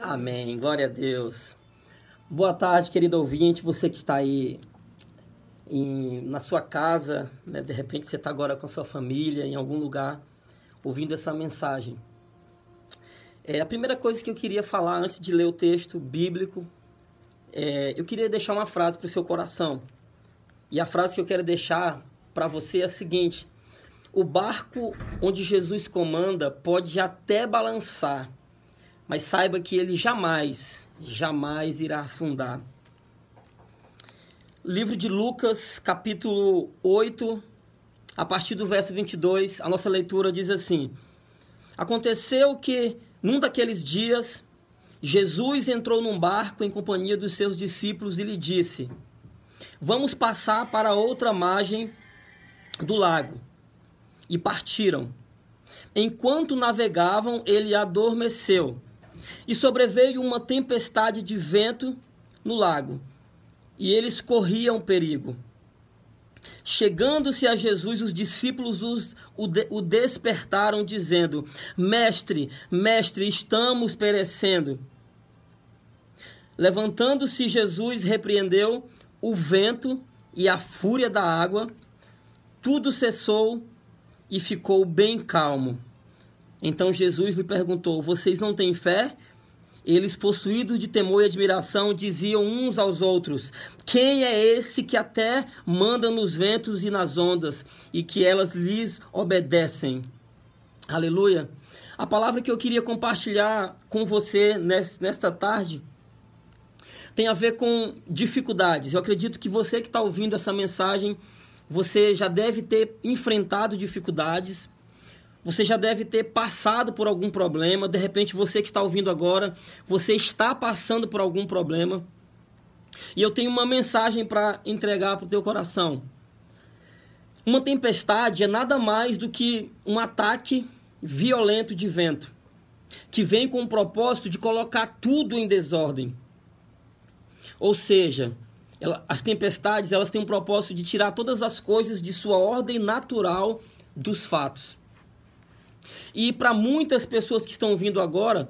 Amém. Glória a Deus. Boa tarde, querido ouvinte, você que está aí em, na sua casa, né? de repente você está agora com a sua família, em algum lugar, ouvindo essa mensagem. É, a primeira coisa que eu queria falar antes de ler o texto bíblico, é, eu queria deixar uma frase para o seu coração. E a frase que eu quero deixar para você é a seguinte: O barco onde Jesus comanda pode até balançar, mas saiba que ele jamais, jamais irá afundar. Livro de Lucas, capítulo 8, a partir do verso 22, a nossa leitura diz assim: Aconteceu que, num daqueles dias, Jesus entrou num barco em companhia dos seus discípulos e lhe disse: Vamos passar para outra margem do lago. E partiram. Enquanto navegavam, ele adormeceu e sobreveio uma tempestade de vento no lago, e eles corriam perigo. Chegando-se a Jesus, os discípulos os, o, de, o despertaram, dizendo: Mestre, mestre, estamos perecendo. Levantando-se, Jesus repreendeu o vento e a fúria da água, tudo cessou e ficou bem calmo. Então Jesus lhe perguntou: Vocês não têm fé? Eles, possuídos de temor e admiração, diziam uns aos outros: Quem é esse que até manda nos ventos e nas ondas e que elas lhes obedecem? Aleluia. A palavra que eu queria compartilhar com você nesta tarde tem a ver com dificuldades. Eu acredito que você que está ouvindo essa mensagem, você já deve ter enfrentado dificuldades você já deve ter passado por algum problema. De repente, você que está ouvindo agora, você está passando por algum problema. E eu tenho uma mensagem para entregar para o teu coração. Uma tempestade é nada mais do que um ataque violento de vento, que vem com o propósito de colocar tudo em desordem. Ou seja, ela, as tempestades elas têm um propósito de tirar todas as coisas de sua ordem natural dos fatos. E para muitas pessoas que estão vindo agora,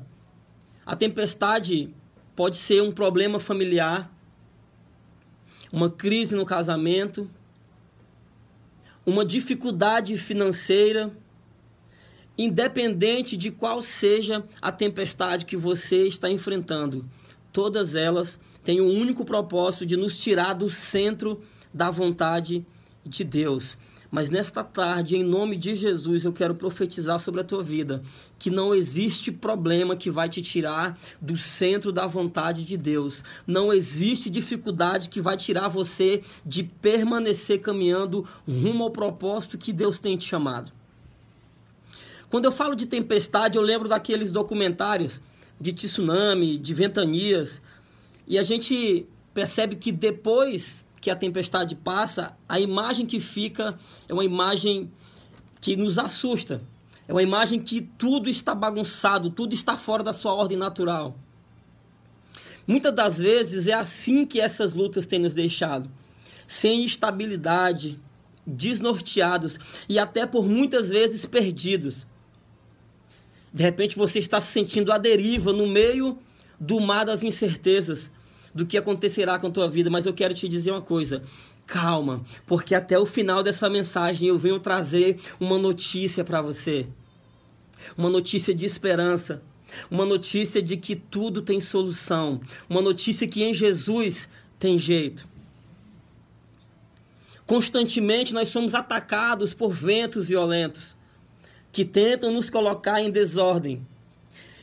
a tempestade pode ser um problema familiar, uma crise no casamento, uma dificuldade financeira, independente de qual seja a tempestade que você está enfrentando. Todas elas têm o único propósito de nos tirar do centro da vontade de Deus. Mas nesta tarde, em nome de Jesus, eu quero profetizar sobre a tua vida que não existe problema que vai te tirar do centro da vontade de Deus. Não existe dificuldade que vai tirar você de permanecer caminhando rumo ao propósito que Deus tem te chamado. Quando eu falo de tempestade, eu lembro daqueles documentários de tsunami, de ventanias, e a gente percebe que depois que a tempestade passa, a imagem que fica é uma imagem que nos assusta. É uma imagem que tudo está bagunçado, tudo está fora da sua ordem natural. Muitas das vezes é assim que essas lutas têm nos deixado, sem estabilidade, desnorteados e até por muitas vezes perdidos. De repente você está se sentindo à deriva no meio do mar das incertezas, do que acontecerá com a tua vida, mas eu quero te dizer uma coisa. Calma, porque até o final dessa mensagem eu venho trazer uma notícia para você. Uma notícia de esperança, uma notícia de que tudo tem solução, uma notícia que em Jesus tem jeito. Constantemente nós somos atacados por ventos violentos que tentam nos colocar em desordem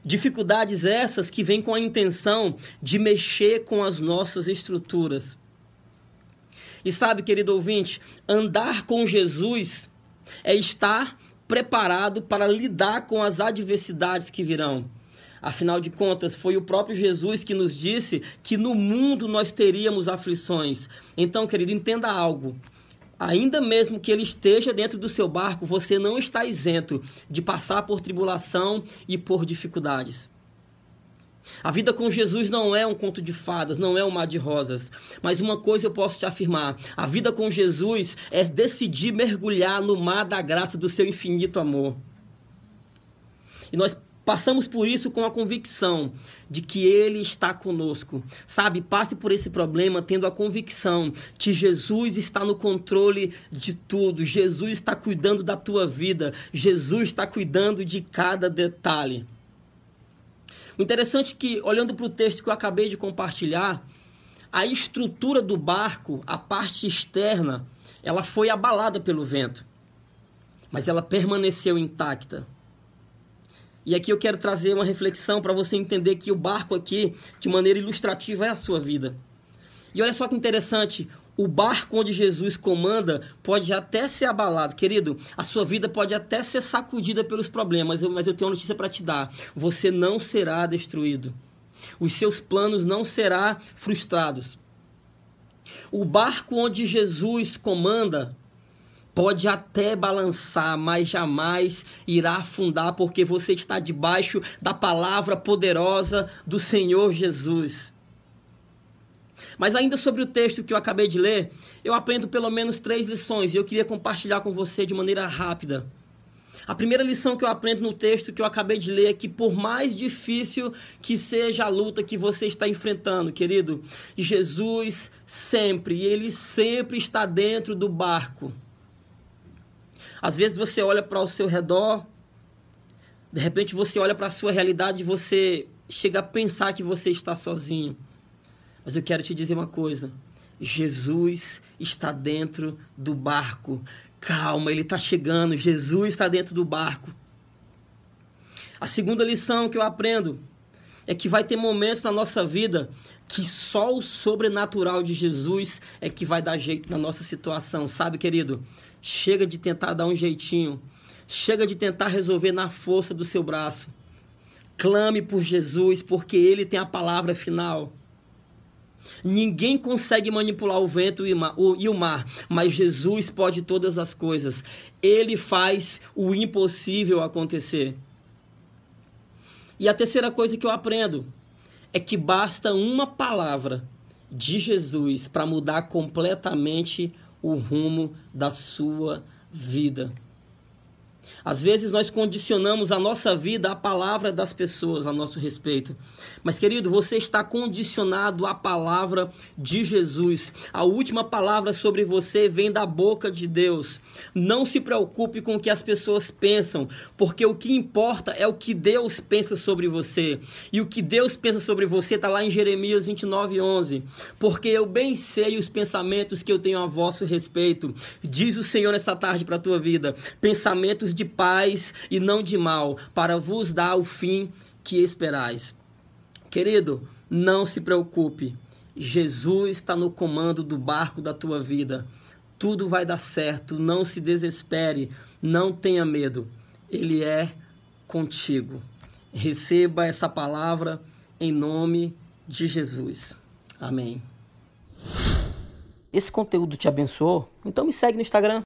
Dificuldades essas que vêm com a intenção de mexer com as nossas estruturas. E sabe, querido ouvinte, andar com Jesus é estar preparado para lidar com as adversidades que virão. Afinal de contas, foi o próprio Jesus que nos disse que no mundo nós teríamos aflições. Então, querido, entenda algo ainda mesmo que ele esteja dentro do seu barco, você não está isento de passar por tribulação e por dificuldades. A vida com Jesus não é um conto de fadas, não é um mar de rosas. Mas uma coisa eu posso te afirmar: a vida com Jesus é decidir mergulhar no mar da graça do seu infinito amor. E nós Passamos por isso com a convicção de que Ele está conosco. Sabe, passe por esse problema tendo a convicção que Jesus está no controle de tudo. Jesus está cuidando da tua vida. Jesus está cuidando de cada detalhe. O interessante é que, olhando para o texto que eu acabei de compartilhar, a estrutura do barco, a parte externa, ela foi abalada pelo vento, mas ela permaneceu intacta. E aqui eu quero trazer uma reflexão para você entender que o barco aqui, de maneira ilustrativa, é a sua vida. E olha só que interessante, o barco onde Jesus comanda pode até ser abalado, querido. A sua vida pode até ser sacudida pelos problemas, mas eu tenho uma notícia para te dar: você não será destruído. Os seus planos não serão frustrados. O barco onde Jesus comanda pode até balançar, mas jamais irá afundar, porque você está debaixo da palavra poderosa do Senhor Jesus. Mas ainda sobre o texto que eu acabei de ler, eu aprendo pelo menos três lições e eu queria compartilhar com você de maneira rápida. A primeira lição que eu aprendo no texto que eu acabei de ler é que, por mais difícil que seja a luta que você está enfrentando, querido, Jesus sempre, ele sempre está dentro do barco. Às vezes você olha para o seu redor, de repente você olha para a sua realidade e você chega a pensar que você está sozinho. Mas eu quero te dizer uma coisa: Jesus está dentro do barco. Calma, ele está chegando. Jesus está dentro do barco. A segunda lição que eu aprendo é que vai ter momentos na nossa vida que só o sobrenatural de Jesus é que vai dar jeito na nossa situação, sabe, querido? Chega de tentar dar um jeitinho. Chega de tentar resolver na força do seu braço. Clame por Jesus, porque Ele tem a palavra final. Ninguém consegue manipular o vento e o mar, mas Jesus pode todas as coisas. Ele faz o impossível acontecer. E a terceira coisa que eu aprendo é que basta uma palavra de Jesus para mudar completamente o rumo da sua vida. Às vezes nós condicionamos a nossa vida à palavra das pessoas a nosso respeito. Mas, querido, você está condicionado à palavra de Jesus. A última palavra sobre você vem da boca de Deus. Não se preocupe com o que as pessoas pensam, porque o que importa é o que Deus pensa sobre você. E o que Deus pensa sobre você está lá em Jeremias 29, 11. Porque eu bem sei os pensamentos que eu tenho a vosso respeito, diz o Senhor nessa tarde para a tua vida. Pensamentos de paz e não de mal, para vos dar o fim que esperais. Querido, não se preocupe. Jesus está no comando do barco da tua vida. Tudo vai dar certo. Não se desespere. Não tenha medo. Ele é contigo. Receba essa palavra em nome de Jesus. Amém. Esse conteúdo te abençoou? Então me segue no Instagram